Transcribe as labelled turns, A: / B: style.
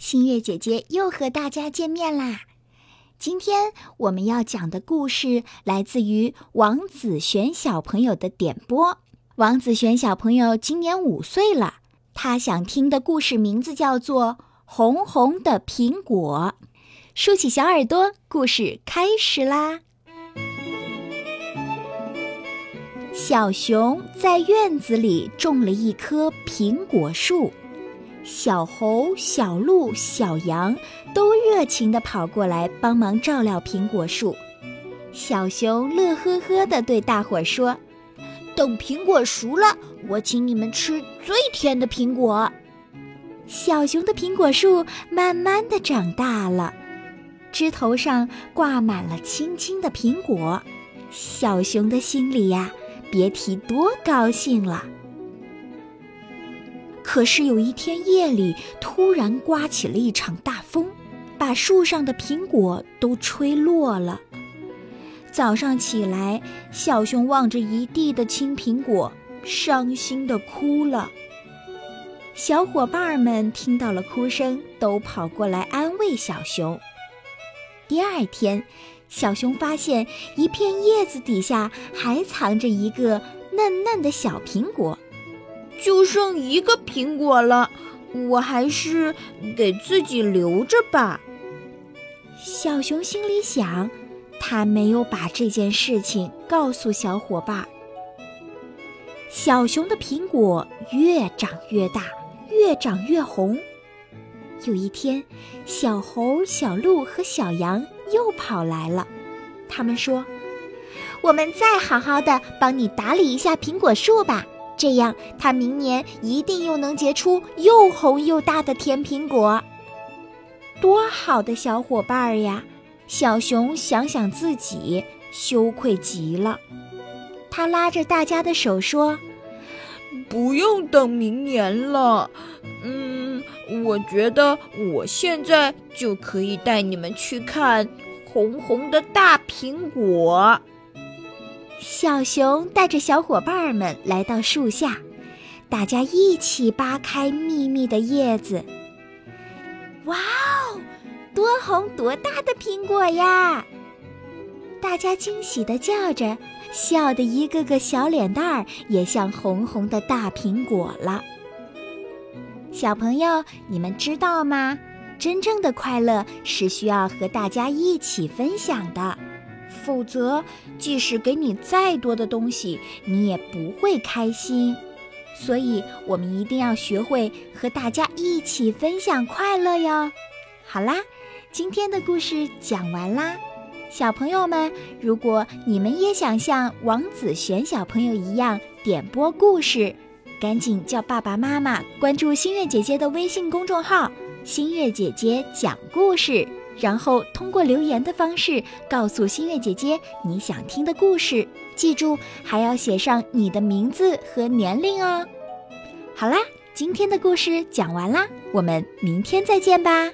A: 新月姐姐又和大家见面啦！今天我们要讲的故事来自于王子璇小朋友的点播。王子璇小朋友今年五岁了，他想听的故事名字叫做《红红的苹果》。竖起小耳朵，故事开始啦！小熊在院子里种了一棵苹果树。小猴、小鹿、小羊都热情地跑过来帮忙照料苹果树。小熊乐呵呵地对大伙儿说：“
B: 等苹果熟了，我请你们吃最甜的苹果。”
A: 小熊的苹果树慢慢地长大了，枝头上挂满了青青的苹果。小熊的心里呀，别提多高兴了。可是有一天夜里，突然刮起了一场大风，把树上的苹果都吹落了。早上起来，小熊望着一地的青苹果，伤心的哭了。小伙伴们听到了哭声，都跑过来安慰小熊。第二天，小熊发现一片叶子底下还藏着一个嫩嫩的小苹果。
B: 就剩一个苹果了，我还是给自己留着吧。
A: 小熊心里想，他没有把这件事情告诉小伙伴。小熊的苹果越长越大，越长越红。有一天，小猴、小鹿和小羊又跑来了，他们说：“我们再好好的帮你打理一下苹果树吧。”这样，它明年一定又能结出又红又大的甜苹果。多好的小伙伴呀！小熊想想自己，羞愧极了。他拉着大家的手说：“
B: 不用等明年了，嗯，我觉得我现在就可以带你们去看红红的大苹果。”
A: 小熊带着小伙伴们来到树下，大家一起扒开密密的叶子。哇哦，多红多大的苹果呀！大家惊喜地叫着，笑得一个个小脸蛋儿也像红红的大苹果了。小朋友，你们知道吗？真正的快乐是需要和大家一起分享的。否则，即使给你再多的东西，你也不会开心。所以，我们一定要学会和大家一起分享快乐哟。好啦，今天的故事讲完啦。小朋友们，如果你们也想像王子璇小朋友一样点播故事，赶紧叫爸爸妈妈关注星月姐姐的微信公众号“星月姐姐讲故事”。然后通过留言的方式告诉新月姐姐你想听的故事，记住还要写上你的名字和年龄哦。好啦，今天的故事讲完啦，我们明天再见吧。